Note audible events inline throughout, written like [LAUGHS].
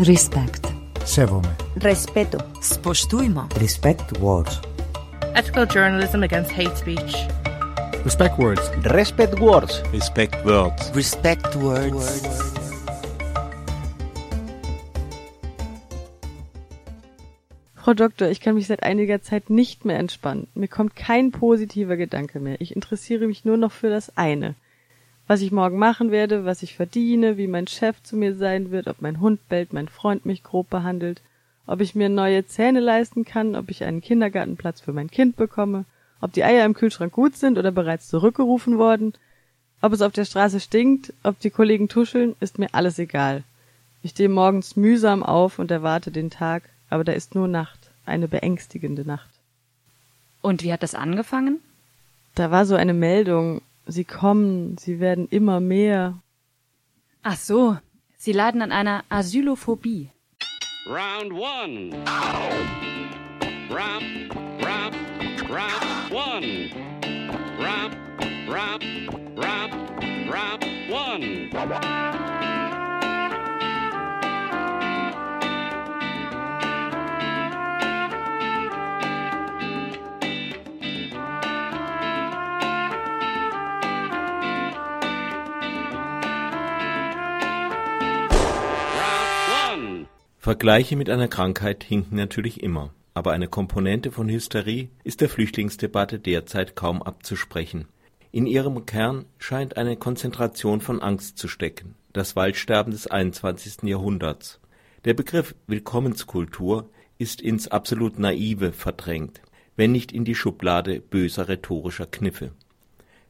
Respect. Sevome. Respeto. Spoštujmo. Respect words. Ethical journalism against hate speech. Respect words. Respect words. Respect words. Respect words. Frau Doktor, ich kann mich seit einiger Zeit nicht mehr entspannen. Mir kommt kein positiver Gedanke mehr. Ich interessiere mich nur noch für das eine. Was ich morgen machen werde, was ich verdiene, wie mein Chef zu mir sein wird, ob mein Hund bellt, mein Freund mich grob behandelt, ob ich mir neue Zähne leisten kann, ob ich einen Kindergartenplatz für mein Kind bekomme, ob die Eier im Kühlschrank gut sind oder bereits zurückgerufen worden, ob es auf der Straße stinkt, ob die Kollegen tuscheln, ist mir alles egal. Ich stehe morgens mühsam auf und erwarte den Tag, aber da ist nur Nacht, eine beängstigende Nacht. Und wie hat das angefangen? Da war so eine Meldung, Sie kommen, Sie werden immer mehr. Ach so, Sie leiden an einer Asylophobie. Round one. Rap, rap, rap, one. Rap, rap, rap, rap, one. Vergleiche mit einer Krankheit hinken natürlich immer, aber eine Komponente von Hysterie ist der Flüchtlingsdebatte derzeit kaum abzusprechen. In ihrem Kern scheint eine Konzentration von Angst zu stecken, das Waldsterben des 21. Jahrhunderts. Der Begriff Willkommenskultur ist ins absolut Naive verdrängt, wenn nicht in die Schublade böser rhetorischer Kniffe.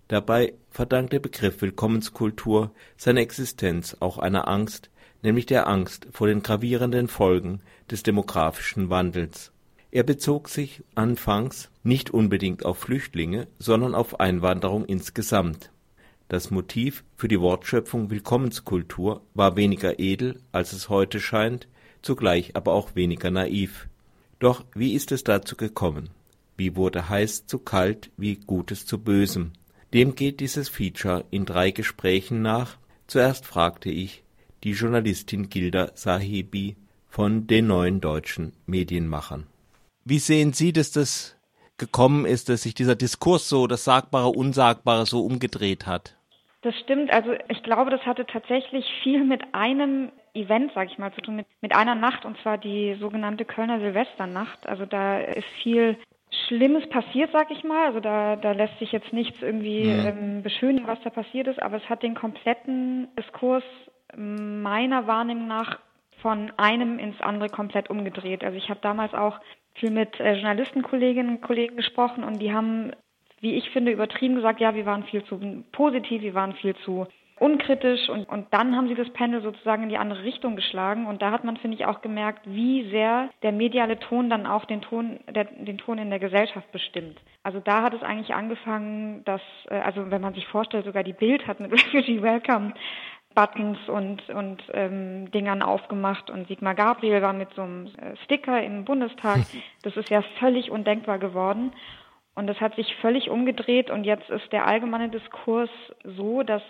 Dabei verdankt der Begriff Willkommenskultur seine Existenz auch einer Angst, nämlich der Angst vor den gravierenden Folgen des demografischen Wandels. Er bezog sich anfangs nicht unbedingt auf Flüchtlinge, sondern auf Einwanderung insgesamt. Das Motiv für die Wortschöpfung Willkommenskultur war weniger edel, als es heute scheint, zugleich aber auch weniger naiv. Doch wie ist es dazu gekommen? Wie wurde heiß zu kalt, wie Gutes zu Bösem? Dem geht dieses Feature in drei Gesprächen nach. Zuerst fragte ich die Journalistin Gilda Sahibi von den neuen deutschen Medienmachern. Wie sehen Sie, dass das gekommen ist, dass sich dieser Diskurs so, das Sagbare, Unsagbare so umgedreht hat? Das stimmt. Also ich glaube, das hatte tatsächlich viel mit einem Event, sage ich mal, zu tun, mit, mit einer Nacht, und zwar die sogenannte Kölner Silvesternacht. Also da ist viel Schlimmes passiert, sag ich mal. Also da, da lässt sich jetzt nichts irgendwie ähm, beschönigen, was da passiert ist, aber es hat den kompletten Diskurs meiner Wahrnehmung nach von einem ins andere komplett umgedreht. Also ich habe damals auch viel mit äh, Journalistenkolleginnen und Kollegen gesprochen und die haben, wie ich finde, übertrieben gesagt, ja, wir waren viel zu positiv, wir waren viel zu unkritisch und, und dann haben sie das Pendel sozusagen in die andere Richtung geschlagen und da hat man, finde ich, auch gemerkt, wie sehr der mediale Ton dann auch den Ton, der, den Ton in der Gesellschaft bestimmt. Also da hat es eigentlich angefangen, dass, äh, also wenn man sich vorstellt, sogar die Bild hat mit [LAUGHS] Refugee Welcome Buttons und, und ähm, Dingern aufgemacht und Sigmar Gabriel war mit so einem äh, Sticker im Bundestag. [LAUGHS] Das ist ja völlig undenkbar geworden. Und das hat sich völlig umgedreht und jetzt ist der allgemeine Diskurs so, dass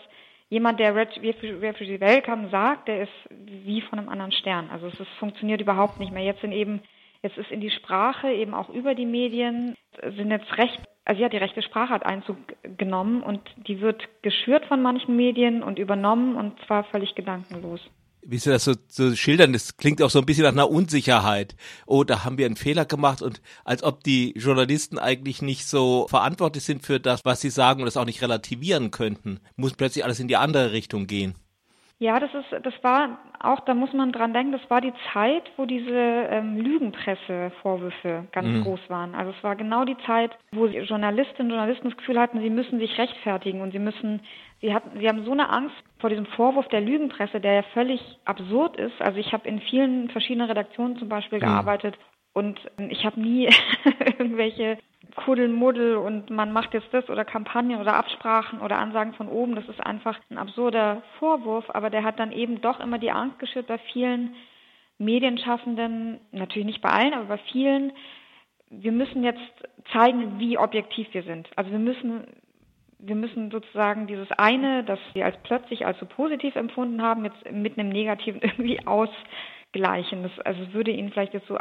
jemand, der Refugee Welcome sagt, der ist wie von einem anderen Stern. Also es ist, funktioniert überhaupt nicht mehr. Jetzt sind eben, jetzt ist in die Sprache eben auch über die Medien sind jetzt recht, also ja, die rechte Sprache hat Einzug genommen und die wird geschürt von manchen Medien und übernommen und zwar völlig gedankenlos wie Sie das so, so schildern, das klingt auch so ein bisschen nach einer Unsicherheit. Oh, da haben wir einen Fehler gemacht und als ob die Journalisten eigentlich nicht so verantwortlich sind für das, was sie sagen und das auch nicht relativieren könnten. Muss plötzlich alles in die andere Richtung gehen. Ja, das ist, das war auch, da muss man dran denken, das war die Zeit, wo diese ähm, Lügenpresse-Vorwürfe ganz mhm. groß waren. Also es war genau die Zeit, wo Journalistinnen und Journalisten das Gefühl hatten, sie müssen sich rechtfertigen und sie müssen, sie hatten, sie haben so eine Angst vor diesem Vorwurf der Lügenpresse, der ja völlig absurd ist. Also ich habe in vielen verschiedenen Redaktionen zum Beispiel mhm. gearbeitet und ich habe nie [LAUGHS] irgendwelche Kuddelmuddel und man macht jetzt das oder Kampagnen oder Absprachen oder Ansagen von oben. Das ist einfach ein absurder Vorwurf, aber der hat dann eben doch immer die Angst geschürt bei vielen Medienschaffenden, natürlich nicht bei allen, aber bei vielen. Wir müssen jetzt zeigen, wie objektiv wir sind. Also wir müssen wir müssen sozusagen dieses eine, das wir als plötzlich als so positiv empfunden haben, jetzt mit einem negativen [LAUGHS] irgendwie ausgleichen. Das also würde Ihnen vielleicht jetzt so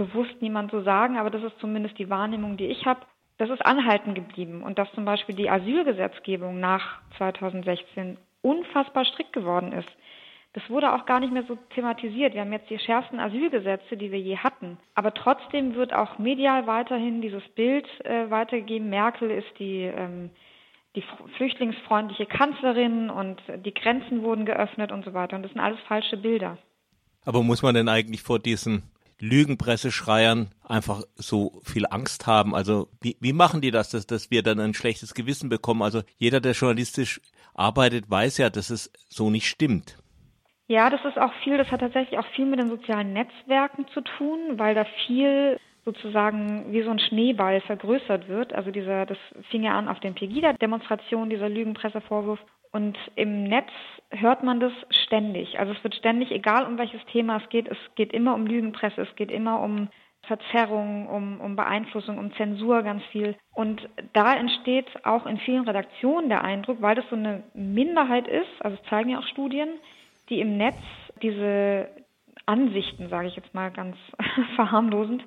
bewusst niemand so sagen, aber das ist zumindest die Wahrnehmung, die ich habe. Das ist anhalten geblieben und dass zum Beispiel die Asylgesetzgebung nach 2016 unfassbar strikt geworden ist. Das wurde auch gar nicht mehr so thematisiert. Wir haben jetzt die schärfsten Asylgesetze, die wir je hatten. Aber trotzdem wird auch medial weiterhin dieses Bild äh, weitergegeben. Merkel ist die, ähm, die flüchtlingsfreundliche Kanzlerin und die Grenzen wurden geöffnet und so weiter. Und das sind alles falsche Bilder. Aber muss man denn eigentlich vor diesen Lügenpresseschreiern einfach so viel Angst haben? Also wie, wie machen die das, dass, dass wir dann ein schlechtes Gewissen bekommen? Also jeder, der journalistisch arbeitet, weiß ja, dass es so nicht stimmt. Ja, das ist auch viel, das hat tatsächlich auch viel mit den sozialen Netzwerken zu tun, weil da viel sozusagen wie so ein Schneeball vergrößert wird. Also dieser, das fing ja an auf den Pegida-Demonstrationen, dieser Lügenpressevorwurf. Und im Netz hört man das ständig. Also es wird ständig, egal um welches Thema es geht, es geht immer um Lügenpresse, es geht immer um Verzerrung, um, um Beeinflussung, um Zensur ganz viel. Und da entsteht auch in vielen Redaktionen der Eindruck, weil das so eine Minderheit ist, also es zeigen ja auch Studien, die im Netz diese Ansichten, sage ich jetzt mal ganz [LAUGHS] verharmlosend,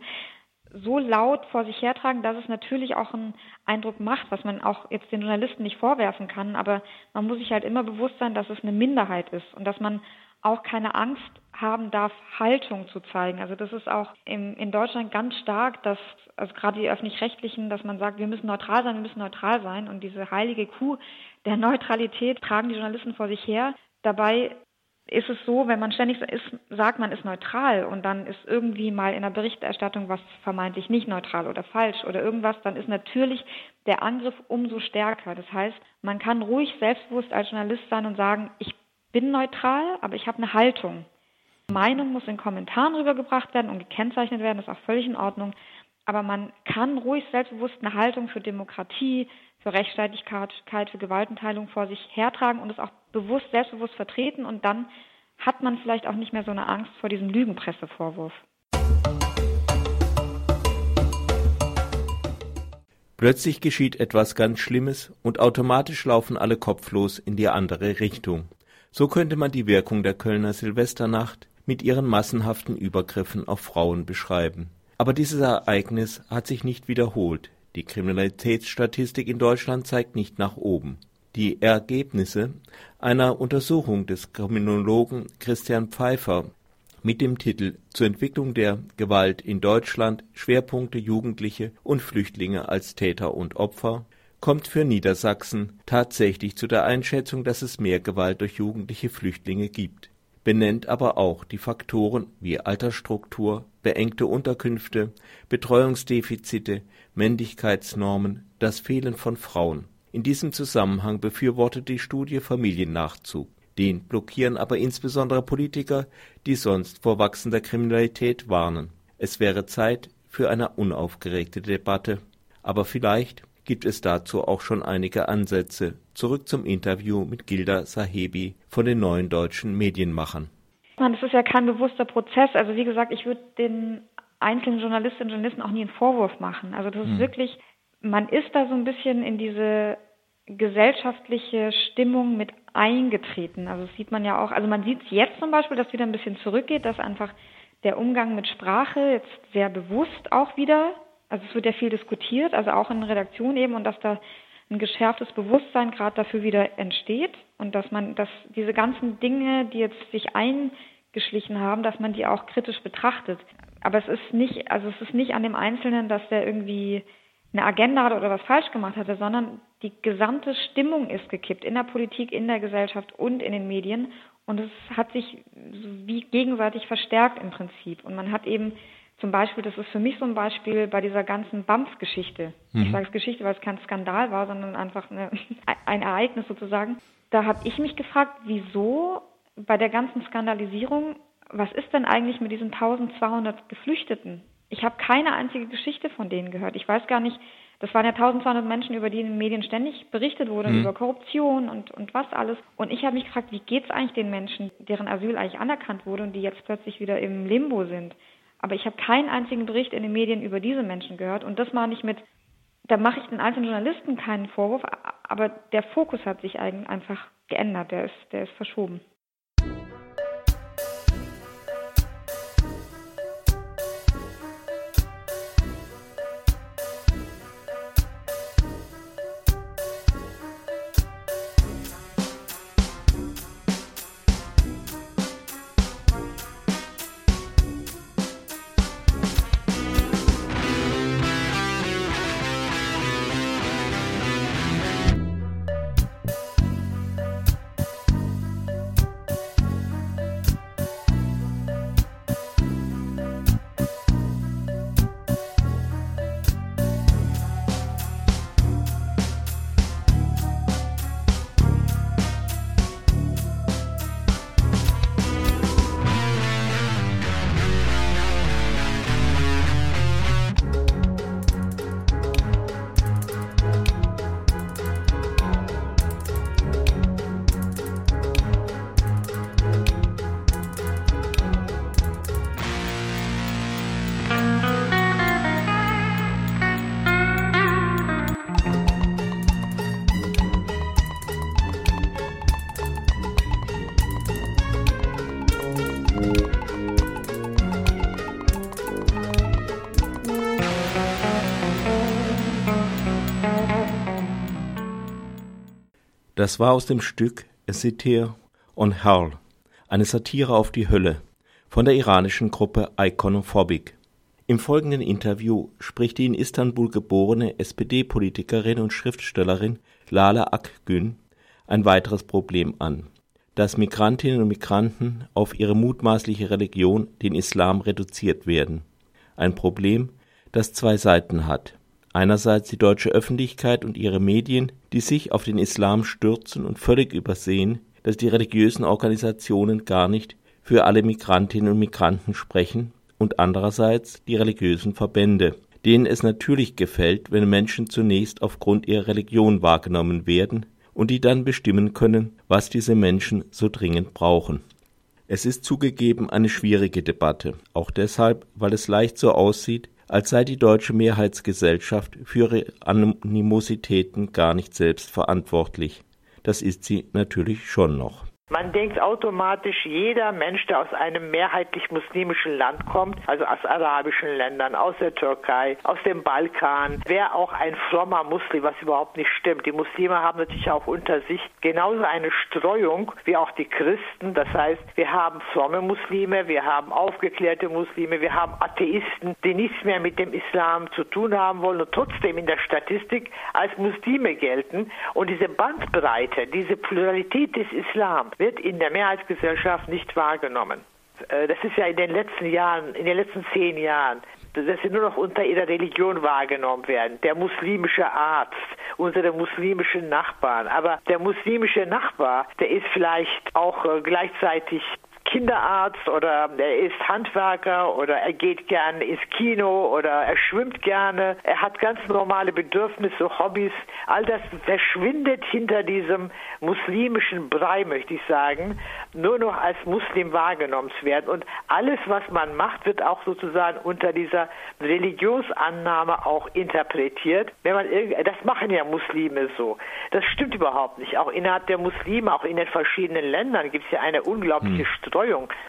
so laut vor sich hertragen, dass es natürlich auch einen Eindruck macht, was man auch jetzt den Journalisten nicht vorwerfen kann. Aber man muss sich halt immer bewusst sein, dass es eine Minderheit ist und dass man auch keine Angst haben darf, Haltung zu zeigen. Also das ist auch im, in Deutschland ganz stark, dass, also gerade die öffentlich-rechtlichen, dass man sagt, wir müssen neutral sein, wir müssen neutral sein. Und diese heilige Kuh der Neutralität tragen die Journalisten vor sich her. Dabei ist es so, wenn man ständig ist, sagt, man ist neutral und dann ist irgendwie mal in der Berichterstattung was vermeintlich nicht neutral oder falsch oder irgendwas, dann ist natürlich der Angriff umso stärker. Das heißt, man kann ruhig selbstbewusst als Journalist sein und sagen, ich bin neutral, aber ich habe eine Haltung. Meinung muss in Kommentaren rübergebracht werden und gekennzeichnet werden, das ist auch völlig in Ordnung. Aber man kann ruhig selbstbewusst eine Haltung für Demokratie, für Rechtsstaatlichkeit, für Gewaltenteilung vor sich hertragen und es auch bewusst, selbstbewusst vertreten und dann hat man vielleicht auch nicht mehr so eine Angst vor diesem Lügenpressevorwurf. Plötzlich geschieht etwas ganz Schlimmes und automatisch laufen alle kopflos in die andere Richtung. So könnte man die Wirkung der Kölner Silvesternacht mit ihren massenhaften Übergriffen auf Frauen beschreiben. Aber dieses Ereignis hat sich nicht wiederholt. Die Kriminalitätsstatistik in Deutschland zeigt nicht nach oben. Die Ergebnisse einer Untersuchung des Kriminologen Christian Pfeiffer mit dem Titel Zur Entwicklung der Gewalt in Deutschland Schwerpunkte Jugendliche und Flüchtlinge als Täter und Opfer kommt für Niedersachsen tatsächlich zu der Einschätzung, dass es mehr Gewalt durch jugendliche Flüchtlinge gibt, benennt aber auch die Faktoren wie Altersstruktur, beengte Unterkünfte, Betreuungsdefizite, Männlichkeitsnormen, das Fehlen von Frauen. In diesem Zusammenhang befürwortet die Studie Familiennachzug. Den blockieren aber insbesondere Politiker, die sonst vor wachsender Kriminalität warnen. Es wäre Zeit für eine unaufgeregte Debatte. Aber vielleicht gibt es dazu auch schon einige Ansätze. Zurück zum Interview mit Gilda Sahebi von den neuen deutschen Medienmachern. Das ist ja kein bewusster Prozess. Also wie gesagt, ich würde den einzelnen Journalistinnen und Journalisten auch nie einen Vorwurf machen. Also das ist hm. wirklich, man ist da so ein bisschen in diese gesellschaftliche Stimmung mit eingetreten. Also das sieht man ja auch, also man sieht es jetzt zum Beispiel, dass wieder ein bisschen zurückgeht, dass einfach der Umgang mit Sprache jetzt sehr bewusst auch wieder, also es wird ja viel diskutiert, also auch in Redaktion eben und dass da ein geschärftes Bewusstsein gerade dafür wieder entsteht und dass man, dass diese ganzen Dinge, die jetzt sich eingeschlichen haben, dass man die auch kritisch betrachtet. Aber es ist nicht, also es ist nicht an dem Einzelnen, dass der irgendwie eine Agenda hatte oder was falsch gemacht hatte, sondern die gesamte Stimmung ist gekippt in der Politik, in der Gesellschaft und in den Medien. Und es hat sich wie gegenseitig verstärkt im Prinzip. Und man hat eben zum Beispiel, das ist für mich so ein Beispiel bei dieser ganzen BAMF-Geschichte. Mhm. Ich sage es Geschichte, weil es kein Skandal war, sondern einfach eine, [LAUGHS] ein Ereignis sozusagen. Da habe ich mich gefragt, wieso bei der ganzen Skandalisierung was ist denn eigentlich mit diesen 1200 Geflüchteten? Ich habe keine einzige Geschichte von denen gehört. Ich weiß gar nicht, das waren ja 1200 Menschen, über die in den Medien ständig berichtet wurde, mhm. über Korruption und, und was alles. Und ich habe mich gefragt, wie geht es eigentlich den Menschen, deren Asyl eigentlich anerkannt wurde und die jetzt plötzlich wieder im Limbo sind? Aber ich habe keinen einzigen Bericht in den Medien über diese Menschen gehört. Und das meine ich mit, da mache ich den einzelnen Journalisten keinen Vorwurf, aber der Fokus hat sich eigentlich einfach geändert, der ist, der ist verschoben. Das war aus dem Stück A Satire on Hell, eine Satire auf die Hölle, von der iranischen Gruppe Iconophobic. Im folgenden Interview spricht die in Istanbul geborene SPD-Politikerin und Schriftstellerin Lala Akgün ein weiteres Problem an, dass Migrantinnen und Migranten auf ihre mutmaßliche Religion, den Islam, reduziert werden. Ein Problem, das zwei Seiten hat einerseits die deutsche Öffentlichkeit und ihre Medien, die sich auf den Islam stürzen und völlig übersehen, dass die religiösen Organisationen gar nicht für alle Migrantinnen und Migranten sprechen, und andererseits die religiösen Verbände, denen es natürlich gefällt, wenn Menschen zunächst aufgrund ihrer Religion wahrgenommen werden und die dann bestimmen können, was diese Menschen so dringend brauchen. Es ist zugegeben eine schwierige Debatte, auch deshalb, weil es leicht so aussieht, als sei die deutsche Mehrheitsgesellschaft für ihre Animositäten gar nicht selbst verantwortlich. Das ist sie natürlich schon noch. Man denkt automatisch, jeder Mensch, der aus einem mehrheitlich muslimischen Land kommt, also aus arabischen Ländern, aus der Türkei, aus dem Balkan, wäre auch ein frommer Muslim, was überhaupt nicht stimmt. Die Muslime haben natürlich auch unter sich genauso eine Streuung wie auch die Christen. Das heißt, wir haben fromme Muslime, wir haben aufgeklärte Muslime, wir haben Atheisten, die nichts mehr mit dem Islam zu tun haben wollen und trotzdem in der Statistik als Muslime gelten. Und diese Bandbreite, diese Pluralität des Islam, wird in der Mehrheitsgesellschaft nicht wahrgenommen. Äh, das ist ja in den letzten Jahren, in den letzten zehn Jahren, dass sie nur noch unter ihrer Religion wahrgenommen werden. Der muslimische Arzt, unsere muslimischen Nachbarn. Aber der muslimische Nachbar, der ist vielleicht auch äh, gleichzeitig Kinderarzt oder er ist Handwerker oder er geht gerne ins Kino oder er schwimmt gerne. Er hat ganz normale Bedürfnisse, Hobbys. All das verschwindet hinter diesem muslimischen Brei, möchte ich sagen, nur noch als Muslim wahrgenommen zu werden. Und alles, was man macht, wird auch sozusagen unter dieser Religionsannahme auch interpretiert. Wenn man das machen ja Muslime so. Das stimmt überhaupt nicht. Auch innerhalb der Muslime, auch in den verschiedenen Ländern gibt es ja eine unglaubliche hm. Streuung.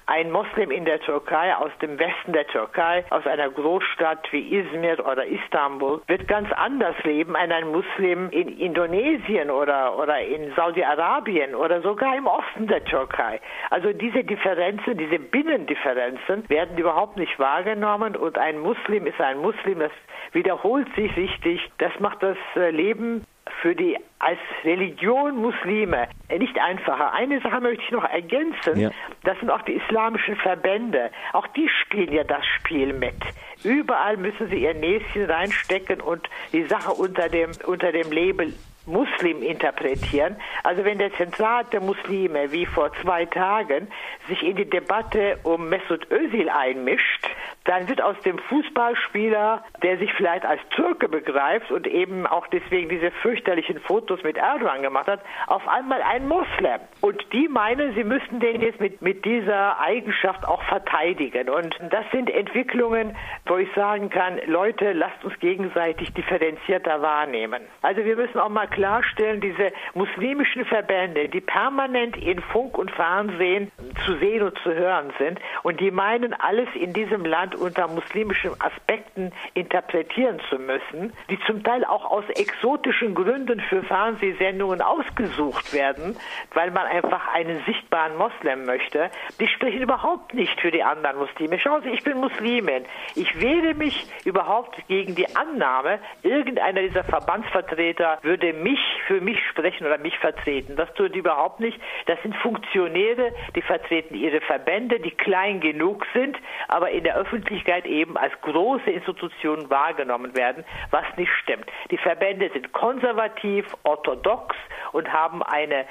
Ein Moslem in der Türkei, aus dem Westen der Türkei, aus einer Großstadt wie Izmir oder Istanbul, wird ganz anders leben als ein Muslim in Indonesien oder, oder in Saudi-Arabien oder sogar im Osten der Türkei. Also diese Differenzen, diese Binnendifferenzen werden überhaupt nicht wahrgenommen und ein Muslim ist ein Muslim, das wiederholt sich richtig. Das macht das äh, Leben für die als Religion Muslime nicht einfacher. Eine Sache möchte ich noch ergänzen. Ja. Das sind auch die islamischen Verbände. Auch die spielen ja das Spiel mit. Überall müssen sie ihr Näschen reinstecken und die Sache unter dem, unter dem Label Muslim interpretieren. Also wenn der Zentralrat der Muslime wie vor zwei Tagen sich in die Debatte um Mesut Özil einmischt, dann wird aus dem Fußballspieler, der sich vielleicht als Türke begreift und eben auch deswegen diese fürchterlichen Fotos mit Erdogan gemacht hat, auf einmal ein Moslem. Und die meinen, sie müssten den jetzt mit, mit dieser Eigenschaft auch verteidigen. Und das sind Entwicklungen, wo ich sagen kann, Leute, lasst uns gegenseitig differenzierter wahrnehmen. Also wir müssen auch mal klarstellen, diese muslimischen Verbände, die permanent in Funk und Fernsehen zu sehen und zu hören sind und die meinen, alles in diesem Land unter muslimischen Aspekten interpretieren zu müssen, die zum Teil auch aus exotischen Gründen für Fernsehsendungen ausgesucht werden, weil man einfach einen sichtbaren Moslem möchte, die sprechen überhaupt nicht für die anderen Muslime. Schauen Sie, ich bin Muslimin. Ich wehre mich überhaupt gegen die Annahme, irgendeiner dieser Verbandsvertreter würde mich für mich sprechen oder mich vertreten. Das tut überhaupt nicht. Das sind Funktionäre, die vertreten ihre Verbände, die klein genug sind, aber in der Öffentlichkeit eben als große Institutionen wahrgenommen werden, was nicht stimmt. Die Verbände sind konservativ, orthodox und haben eine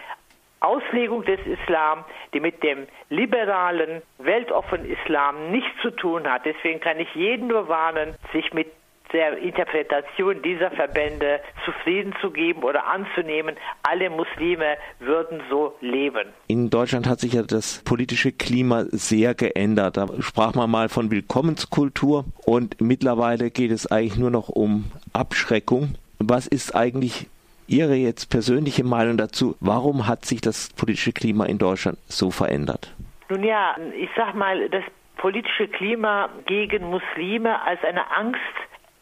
Auslegung des Islam, die mit dem liberalen, weltoffenen Islam nichts zu tun hat. Deswegen kann ich jeden nur warnen, sich mit der Interpretation dieser Verbände zufrieden zu geben oder anzunehmen, alle Muslime würden so leben. In Deutschland hat sich ja das politische Klima sehr geändert. Da sprach man mal von Willkommenskultur und mittlerweile geht es eigentlich nur noch um Abschreckung. Was ist eigentlich Ihre jetzt persönliche Meinung dazu? Warum hat sich das politische Klima in Deutschland so verändert? Nun ja, ich sag mal, das politische Klima gegen Muslime als eine Angst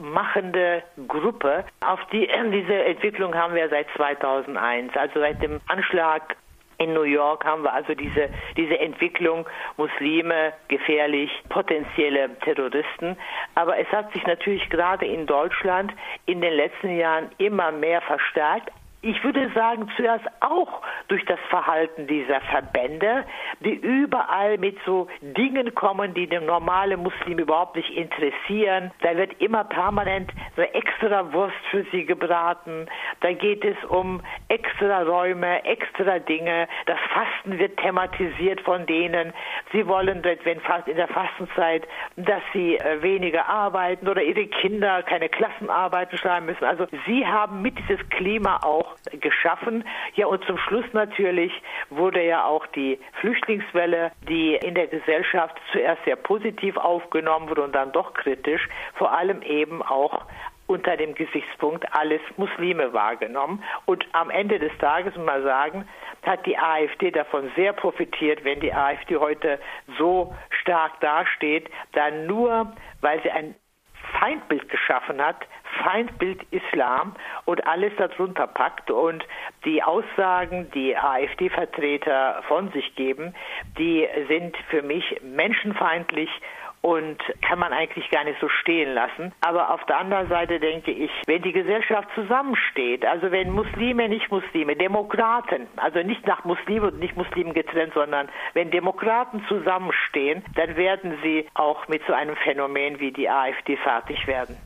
machende Gruppe. Auf die, diese Entwicklung haben wir seit 2001, also seit dem Anschlag in New York haben wir also diese, diese Entwicklung, Muslime gefährlich, potenzielle Terroristen. Aber es hat sich natürlich gerade in Deutschland in den letzten Jahren immer mehr verstärkt, ich würde sagen, zuerst auch durch das Verhalten dieser Verbände, die überall mit so Dingen kommen, die den normalen Muslim überhaupt nicht interessieren. Da wird immer permanent so extra Wurst für sie gebraten. Da geht es um extra Räume, extra Dinge. Das Fasten wird thematisiert von denen. Sie wollen, wenn fast in der Fastenzeit, dass sie äh, weniger arbeiten oder ihre Kinder keine Klassenarbeiten schreiben müssen. Also sie haben mit dieses Klima auch geschaffen. Ja, und zum Schluss natürlich wurde ja auch die Flüchtlingswelle, die in der Gesellschaft zuerst sehr positiv aufgenommen wurde und dann doch kritisch, vor allem eben auch unter dem Gesichtspunkt alles Muslime wahrgenommen. Und am Ende des Tages, muss man sagen, hat die AfD davon sehr profitiert, wenn die AfD heute so stark dasteht, dann nur, weil sie ein Feindbild geschaffen hat, Feindbild Islam und alles darunter packt und die Aussagen, die AfD-Vertreter von sich geben, die sind für mich menschenfeindlich und kann man eigentlich gar nicht so stehen lassen. Aber auf der anderen Seite denke ich, wenn die Gesellschaft zusammensteht, also wenn Muslime, nicht Muslime, Demokraten, also nicht nach Muslimen und nicht Muslimen getrennt, sondern wenn Demokraten zusammenstehen, dann werden sie auch mit so einem Phänomen wie die AfD fertig werden.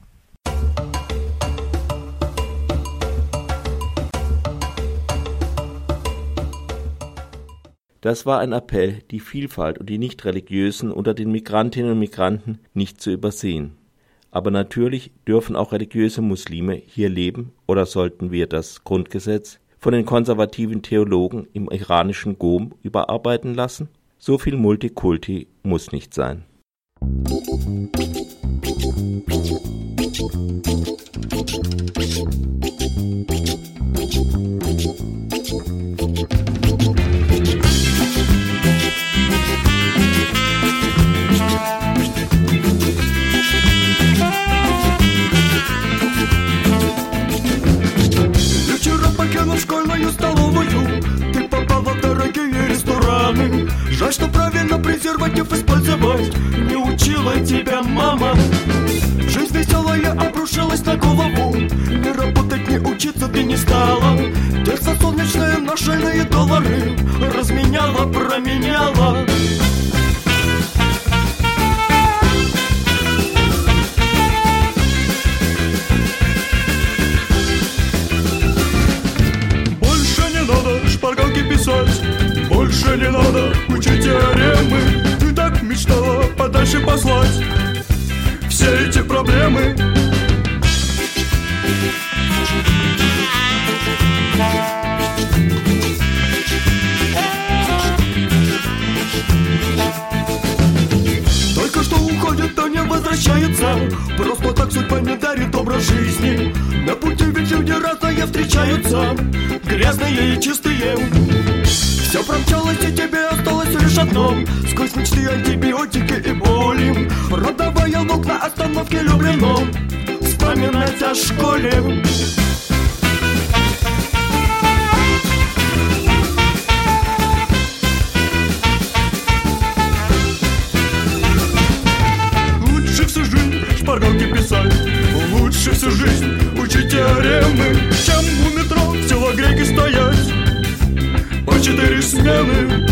Das war ein Appell, die Vielfalt und die Nichtreligiösen unter den Migrantinnen und Migranten nicht zu übersehen. Aber natürlich dürfen auch religiöse Muslime hier leben oder sollten wir das Grundgesetz von den konservativen Theologen im iranischen Gom überarbeiten lassen? So viel Multikulti muss nicht sein. Musik так судьба не дарит образ жизни. На пути люди разные встречаются Грязные и чистые. Все промчалось и тебе осталось лишь одно. Сквозь мечты антибиотики и боли. Родовая лук на остановке люблено Вспоминать о школе Лучше всю жизнь учить теоремы Чем у метро в телогреке стоять? По четыре смены.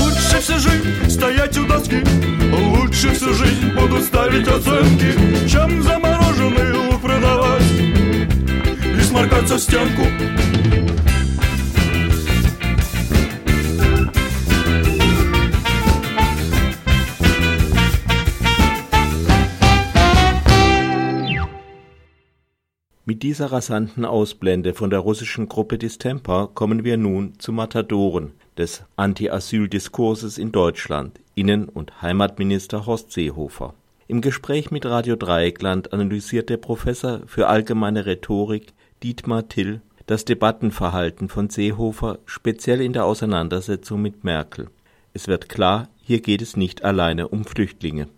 Лучше всю жизнь стоять у доски Лучше всю жизнь буду ставить оценки. Чем замороженный лук продавать И сморкаться в стенку Mit dieser rasanten Ausblende von der russischen Gruppe Distemper kommen wir nun zu Matadoren des Anti-Asyl-Diskurses in Deutschland, Innen- und Heimatminister Horst Seehofer. Im Gespräch mit Radio Dreieckland analysiert der Professor für allgemeine Rhetorik Dietmar Till das Debattenverhalten von Seehofer speziell in der Auseinandersetzung mit Merkel. Es wird klar, hier geht es nicht alleine um Flüchtlinge.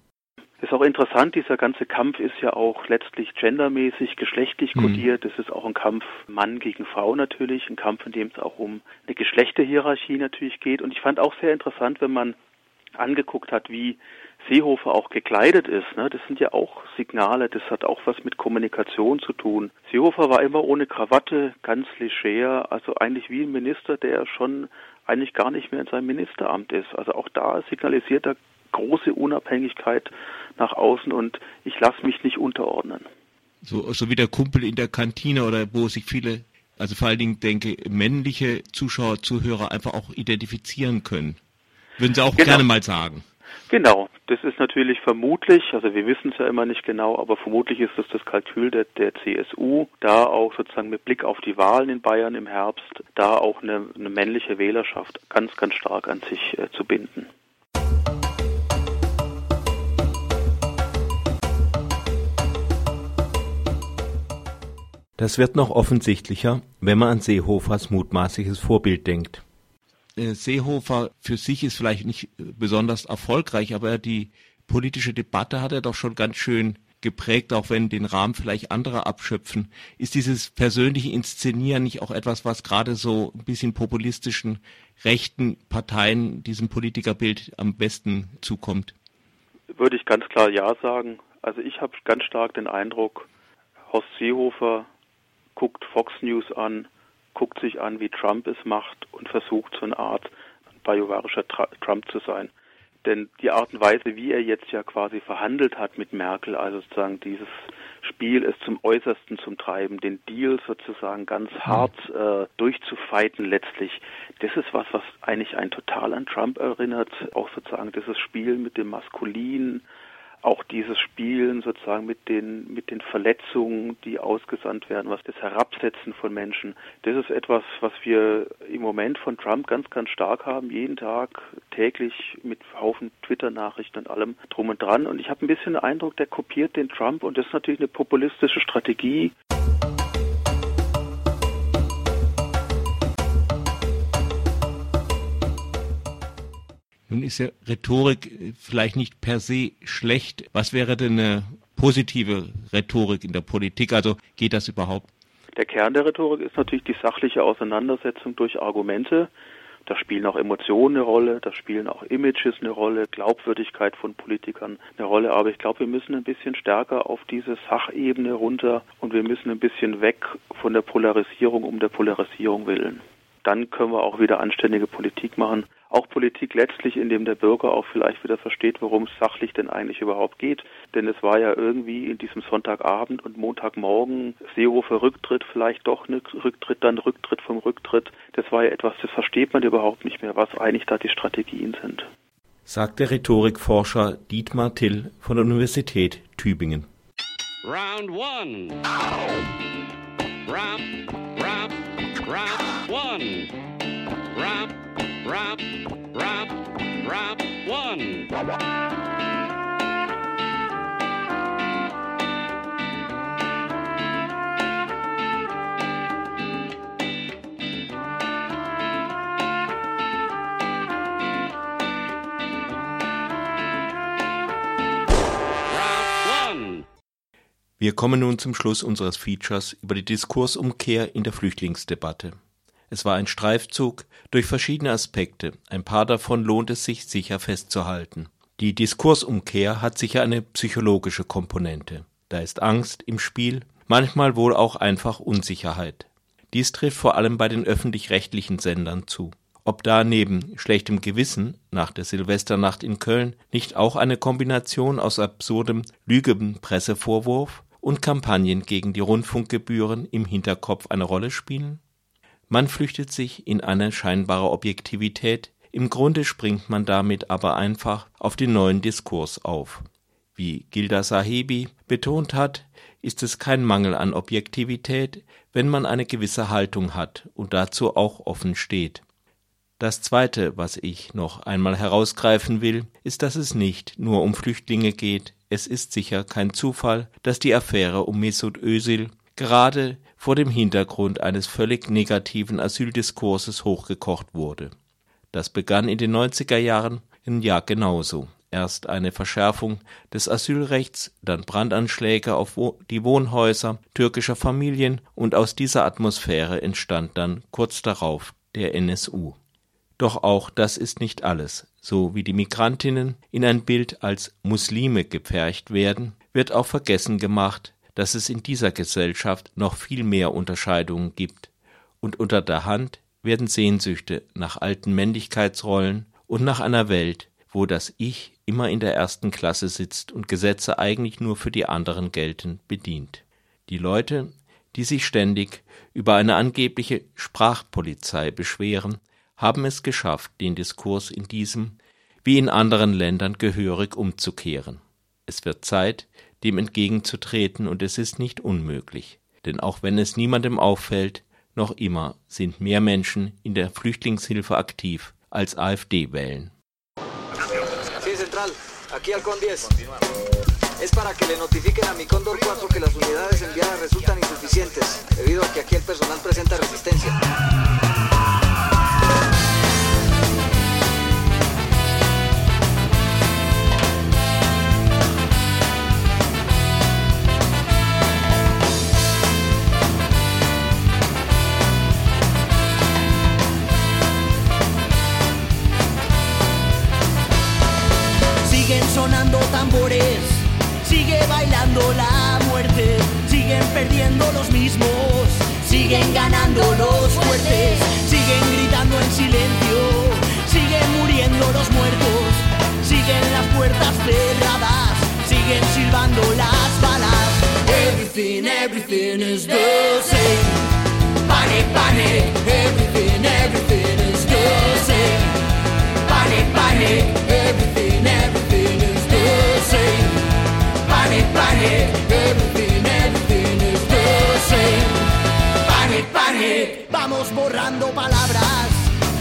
Ist auch interessant, dieser ganze Kampf ist ja auch letztlich gendermäßig, geschlechtlich Mhm. kodiert. Es ist auch ein Kampf Mann gegen Frau natürlich, ein Kampf, in dem es auch um eine Geschlechterhierarchie natürlich geht. Und ich fand auch sehr interessant, wenn man angeguckt hat, wie Seehofer auch gekleidet ist. Ne? Das sind ja auch Signale, das hat auch was mit Kommunikation zu tun. Seehofer war immer ohne Krawatte, ganz leger, also eigentlich wie ein Minister, der schon eigentlich gar nicht mehr in seinem Ministeramt ist. Also auch da signalisiert er große Unabhängigkeit nach außen und ich lasse mich nicht unterordnen. So, so wie der Kumpel in der Kantine oder wo sich viele, also vor allen Dingen denke, männliche Zuschauer, Zuhörer einfach auch identifizieren können. Würden Sie auch Genau. gerne mal sagen. Genau, das ist natürlich vermutlich, also wir wissen es ja immer nicht genau, aber vermutlich ist das das Kalkül der, der CSU, da auch sozusagen mit Blick auf die Wahlen in Bayern im Herbst, da auch eine, eine männliche Wählerschaft ganz, ganz stark an sich äh, zu binden. Das wird noch offensichtlicher, wenn man an Seehofers mutmaßliches Vorbild denkt. Äh, Seehofer für sich ist vielleicht nicht äh, besonders erfolgreich, aber die politische Debatte hat er doch schon ganz schön geprägt, auch wenn den Rahmen vielleicht andere abschöpfen. Ist dieses persönliche Inszenieren nicht auch etwas, was gerade so ein bisschen populistischen rechten Parteien diesem Politikerbild am besten zukommt? Würde ich ganz klar Ja sagen. Also ich habe ganz stark den Eindruck, Horst Seehofer guckt Fox News an, guckt sich an, wie Trump es macht und versucht so eine Art bajuwarischer Trump zu sein. Denn die Art und Weise, wie er jetzt ja quasi verhandelt hat mit Merkel, also sozusagen dieses Spiel es zum Äußersten zum Treiben, den Deal sozusagen ganz hart äh, durchzufeiten letztlich, das ist was, was eigentlich einen total an Trump erinnert. Auch sozusagen dieses Spiel mit dem Maskulin, auch dieses Spielen sozusagen mit den mit den Verletzungen, die ausgesandt werden, was das Herabsetzen von Menschen, das ist etwas, was wir im Moment von Trump ganz, ganz stark haben, jeden Tag, täglich mit Haufen Twitter-Nachrichten und allem drum und dran. Und ich habe ein bisschen den Eindruck, der kopiert den Trump und das ist natürlich eine populistische Strategie. Nun ist ja Rhetorik äh, vielleicht nicht per se schlecht. Was wäre denn eine positive Rhetorik in der Politik? Also geht das überhaupt? Der Kern der Rhetorik ist natürlich die sachliche Auseinandersetzung durch Argumente. Da spielen auch Emotionen eine Rolle, da spielen auch Images eine Rolle, Glaubwürdigkeit von Politikern eine Rolle. Aber ich glaube, wir müssen ein bisschen stärker auf diese Sachebene runter und wir müssen ein bisschen weg von der Polarisierung um der Polarisierung willen. Dann können wir auch wieder anständige Politik machen. Auch Politik letztlich, indem der Bürger auch vielleicht wieder versteht, worum es sachlich denn eigentlich überhaupt geht. Denn es war ja irgendwie in diesem Sonntagabend und Montagmorgen Seehofer Rücktritt, vielleicht doch ein Rücktritt, dann Rücktritt vom Rücktritt. Das war ja etwas, das versteht man überhaupt nicht mehr, was eigentlich da die Strategien sind. Sagt der Rhetorikforscher Dietmar Till von der Universität Tübingen. Round one. Rap one. Rap, rap, rap, rap one. Wir kommen nun zum Schluss unseres Features über die Diskursumkehr in der Flüchtlingsdebatte. Es war ein Streifzug durch verschiedene Aspekte, ein paar davon lohnt es sich sicher festzuhalten. Die Diskursumkehr hat sicher eine psychologische Komponente. Da ist Angst im Spiel, manchmal wohl auch einfach Unsicherheit. Dies trifft vor allem bei den öffentlich-rechtlichen Sendern zu. Ob da neben schlechtem Gewissen nach der Silvesternacht in Köln nicht auch eine Kombination aus absurdem Lügenpressevorwurf und Kampagnen gegen die Rundfunkgebühren im Hinterkopf eine Rolle spielen? Man flüchtet sich in eine scheinbare Objektivität, im Grunde springt man damit aber einfach auf den neuen Diskurs auf. Wie Gilda Sahibi betont hat, ist es kein Mangel an Objektivität, wenn man eine gewisse Haltung hat und dazu auch offen steht. Das Zweite, was ich noch einmal herausgreifen will, ist, dass es nicht nur um Flüchtlinge geht. Es ist sicher kein Zufall, dass die Affäre um Mesut Özil gerade vor dem Hintergrund eines völlig negativen Asyldiskurses hochgekocht wurde. Das begann in den 90er Jahren Jahr genauso. Erst eine Verschärfung des Asylrechts, dann Brandanschläge auf die Wohnhäuser türkischer Familien und aus dieser Atmosphäre entstand dann kurz darauf der NSU. Doch auch das ist nicht alles. So wie die Migrantinnen in ein Bild als Muslime gepfercht werden, wird auch vergessen gemacht, dass es in dieser Gesellschaft noch viel mehr Unterscheidungen gibt, und unter der Hand werden Sehnsüchte nach alten Männlichkeitsrollen und nach einer Welt, wo das Ich immer in der ersten Klasse sitzt und Gesetze eigentlich nur für die anderen gelten, bedient. Die Leute, die sich ständig über eine angebliche Sprachpolizei beschweren, haben es geschafft, den Diskurs in diesem wie in anderen Ländern gehörig umzukehren. Es wird Zeit, dem entgegenzutreten, und es ist nicht unmöglich. Denn auch wenn es niemandem auffällt, noch immer sind mehr Menschen in der Flüchtlingshilfe aktiv als AfD wählen. Sí, Central, aquí Halcón 10. Es para que le notifiquen a mi Cóndor 4 que las unidades enviadas resultan insuficientes, debido a que aquí el personal presenta resistencia. Sigue bailando la muerte, siguen perdiendo los mismos, siguen ganando los fuertes, siguen gritando en silencio, siguen muriendo los muertos, siguen las puertas cerradas, siguen silbando las balas. Everything, everything is the everything, everything is the same. Panic, panic. Vamos borrando palabras,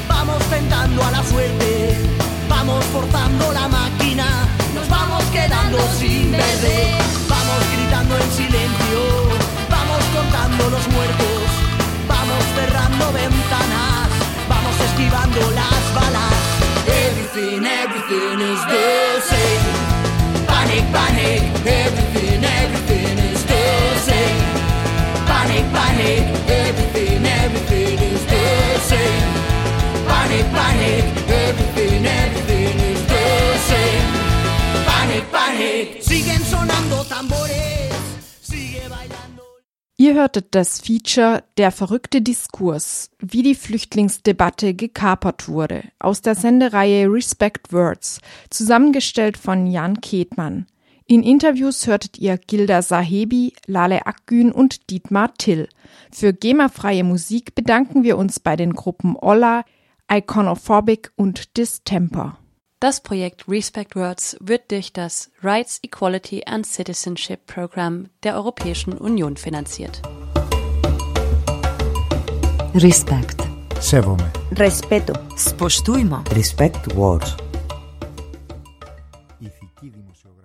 vamos tentando a la suerte, vamos forzando la máquina, nos vamos quedando sin verde, vamos gritando en silencio, vamos contando los muertos, vamos cerrando ventanas, vamos esquivando las balas. Everything, everything is the same. Panic, panic, everything, everything Ihr hörtet das Feature Der verrückte Diskurs, wie die Flüchtlingsdebatte gekapert wurde, aus der Sendereihe Respect Words, zusammengestellt von Jan Ketmann. In Interviews hörtet ihr Gilda Sahebi, Lale Akgün und Dietmar Till. Für GEMA-freie Musik bedanken wir uns bei den Gruppen Olla, Iconophobic und Distemper. Das Projekt Respect Words wird durch das Rights, Equality and Citizenship Program der Europäischen Union finanziert. Respect. Sevome. Respeto. Spoštujmo. Respect Words.